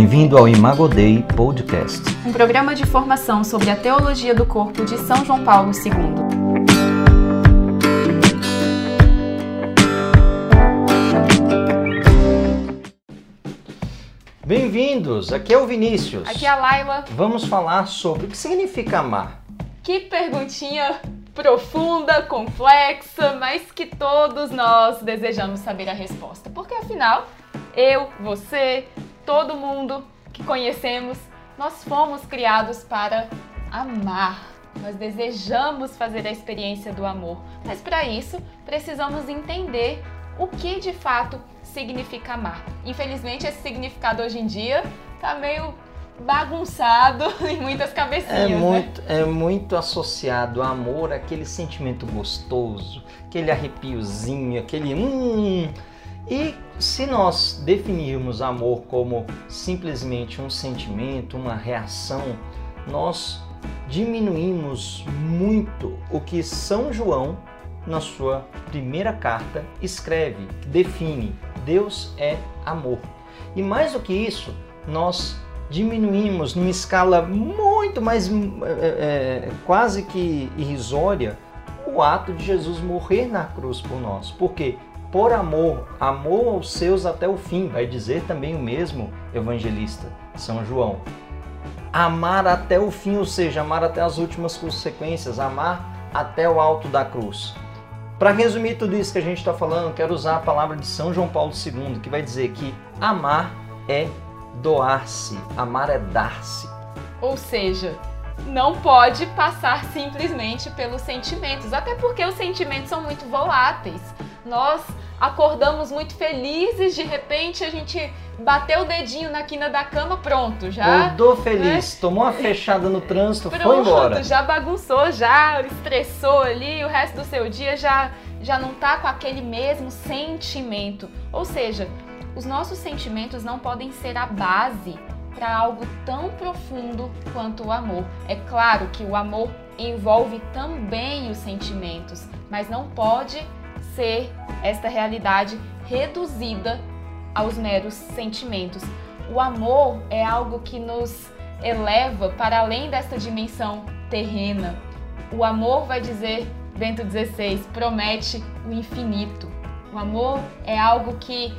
Bem-vindo ao Imagodei Podcast. Um programa de formação sobre a teologia do corpo de São João Paulo II. Bem-vindos, aqui é o Vinícius. Aqui é a Laila. Vamos falar sobre o que significa amar. Que perguntinha profunda, complexa, mas que todos nós desejamos saber a resposta. Porque afinal, eu, você, todo mundo que conhecemos, nós fomos criados para amar. Nós desejamos fazer a experiência do amor, mas para isso precisamos entender o que de fato significa amar. Infelizmente, esse significado hoje em dia tá meio bagunçado em muitas cabecinhas. É né? muito, é muito associado ao amor, aquele sentimento gostoso, aquele arrepiozinho, aquele hum. E se nós definirmos amor como simplesmente um sentimento, uma reação, nós diminuímos muito o que São João, na sua primeira carta, escreve, define: Deus é amor. E mais do que isso, nós diminuímos numa escala muito mais é, é, quase que irrisória o ato de Jesus morrer na cruz por nós. Porque por amor, amou aos seus até o fim, vai dizer também o mesmo evangelista, São João. Amar até o fim, ou seja, amar até as últimas consequências, amar até o alto da cruz. Para resumir tudo isso que a gente está falando, quero usar a palavra de São João Paulo II, que vai dizer que amar é doar-se, amar é dar-se. Ou seja, não pode passar simplesmente pelos sentimentos, até porque os sentimentos são muito voláteis. Nós acordamos muito felizes, de repente a gente bateu o dedinho na quina da cama, pronto, já. Acordou feliz, né? tomou uma fechada no trânsito, pronto, foi embora. já bagunçou, já estressou ali, o resto do seu dia já já não tá com aquele mesmo sentimento. Ou seja, os nossos sentimentos não podem ser a base para algo tão profundo quanto o amor. É claro que o amor envolve também os sentimentos, mas não pode ser esta realidade reduzida aos meros sentimentos. O amor é algo que nos eleva para além desta dimensão terrena. O amor, vai dizer Bento XVI, promete o infinito. O amor é algo que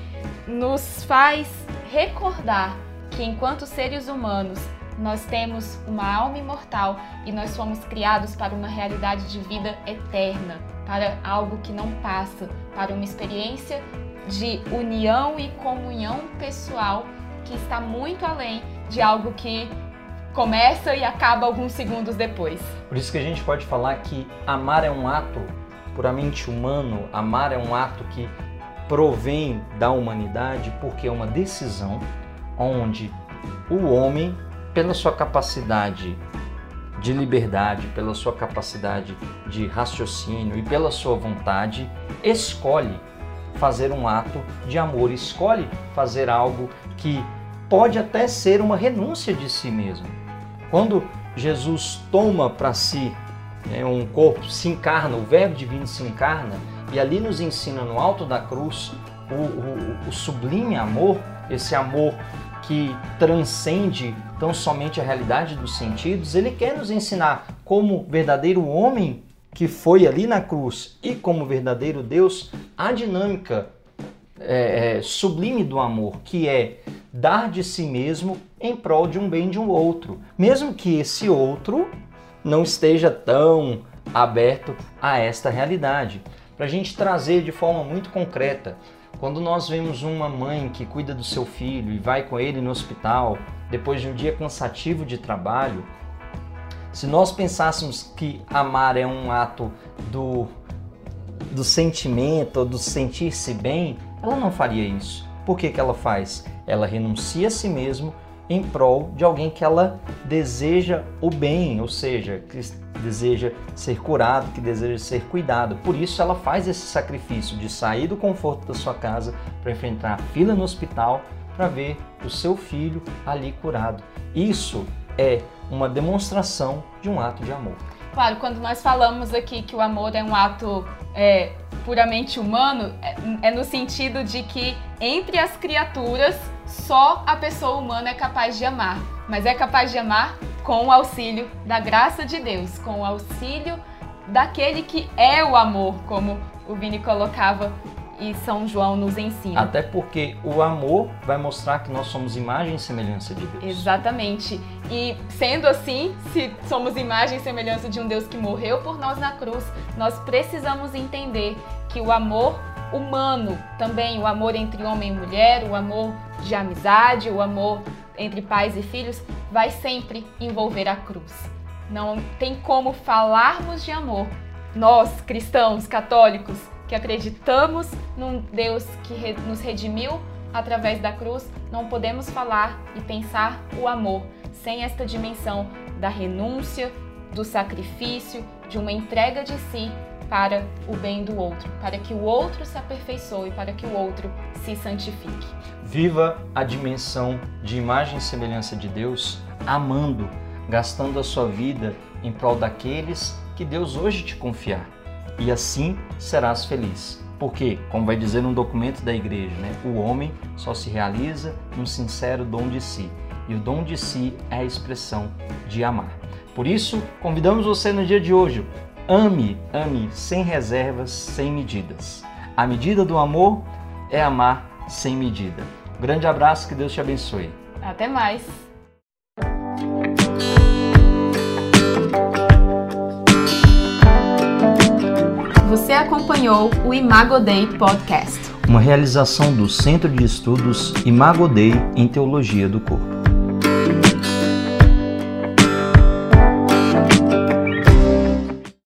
nos faz recordar que enquanto seres humanos nós temos uma alma imortal e nós fomos criados para uma realidade de vida eterna, para algo que não passa, para uma experiência de união e comunhão pessoal que está muito além de algo que começa e acaba alguns segundos depois. Por isso que a gente pode falar que amar é um ato puramente humano, amar é um ato que provém da humanidade porque é uma decisão onde o homem, pela sua capacidade de liberdade, pela sua capacidade de raciocínio e pela sua vontade, escolhe fazer um ato de amor, escolhe fazer algo que pode até ser uma renúncia de si mesmo. Quando Jesus toma para si né, um corpo, se encarna, o Verbo divino se encarna, e ali nos ensina no alto da cruz o, o, o sublime amor, esse amor que transcende tão somente a realidade dos sentidos, ele quer nos ensinar como verdadeiro homem que foi ali na cruz e como verdadeiro Deus a dinâmica é, é, sublime do amor, que é dar de si mesmo em prol de um bem de um outro, mesmo que esse outro não esteja tão aberto a esta realidade. Para a gente trazer de forma muito concreta, quando nós vemos uma mãe que cuida do seu filho e vai com ele no hospital depois de um dia cansativo de trabalho, se nós pensássemos que amar é um ato do, do sentimento do sentir-se bem, ela não faria isso. Por que, que ela faz? Ela renuncia a si mesmo em prol de alguém que ela deseja o bem, ou seja, que deseja ser curado, que deseja ser cuidado. Por isso ela faz esse sacrifício de sair do conforto da sua casa para enfrentar a fila no hospital para ver o seu filho ali curado. Isso é uma demonstração de um ato de amor. Claro, quando nós falamos aqui que o amor é um ato é, puramente humano, é, é no sentido de que entre as criaturas só a pessoa humana é capaz de amar, mas é capaz de amar com o auxílio da graça de Deus, com o auxílio daquele que é o amor, como o Vini colocava e São João nos ensina. Até porque o amor vai mostrar que nós somos imagem e semelhança de Deus. Exatamente. E sendo assim, se somos imagem e semelhança de um Deus que morreu por nós na cruz, nós precisamos entender que o amor humano também, o amor entre homem e mulher, o amor de amizade, o amor entre pais e filhos, vai sempre envolver a cruz. Não tem como falarmos de amor. Nós, cristãos, católicos, que acreditamos num Deus que nos redimiu através da cruz, não podemos falar e pensar o amor sem esta dimensão da renúncia, do sacrifício, de uma entrega de si para o bem do outro, para que o outro se aperfeiçoe, para que o outro se santifique. Viva a dimensão de imagem e semelhança de Deus, amando, gastando a sua vida em prol daqueles que Deus hoje te confiar e assim serás feliz. Porque, como vai dizer um documento da igreja, né, o homem só se realiza num sincero dom de si. E o dom de si é a expressão de amar. Por isso, convidamos você no dia de hoje. Ame, ame sem reservas, sem medidas. A medida do amor é amar sem medida. Um grande abraço, que Deus te abençoe. Até mais! Você acompanhou o Imago Dei Podcast. Uma realização do Centro de Estudos Imago Dei em Teologia do Corpo.